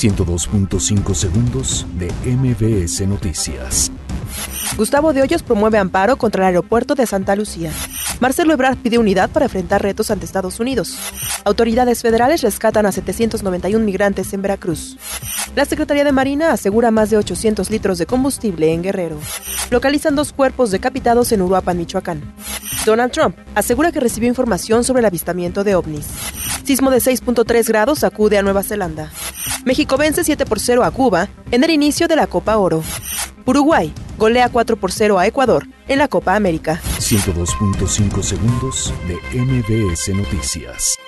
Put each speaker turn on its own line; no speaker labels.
102.5 segundos de MBS Noticias.
Gustavo de Hoyos promueve amparo contra el aeropuerto de Santa Lucía. Marcelo Ebrard pide unidad para enfrentar retos ante Estados Unidos. Autoridades federales rescatan a 791 migrantes en Veracruz. La Secretaría de Marina asegura más de 800 litros de combustible en Guerrero. Localizan dos cuerpos decapitados en Uruapan, Michoacán. Donald Trump asegura que recibió información sobre el avistamiento de ovnis. Sismo de 6.3 grados acude a Nueva Zelanda. México vence 7 por 0 a Cuba en el inicio de la Copa Oro. Uruguay golea 4 por 0 a Ecuador en la Copa América.
102.5 segundos de MBS Noticias.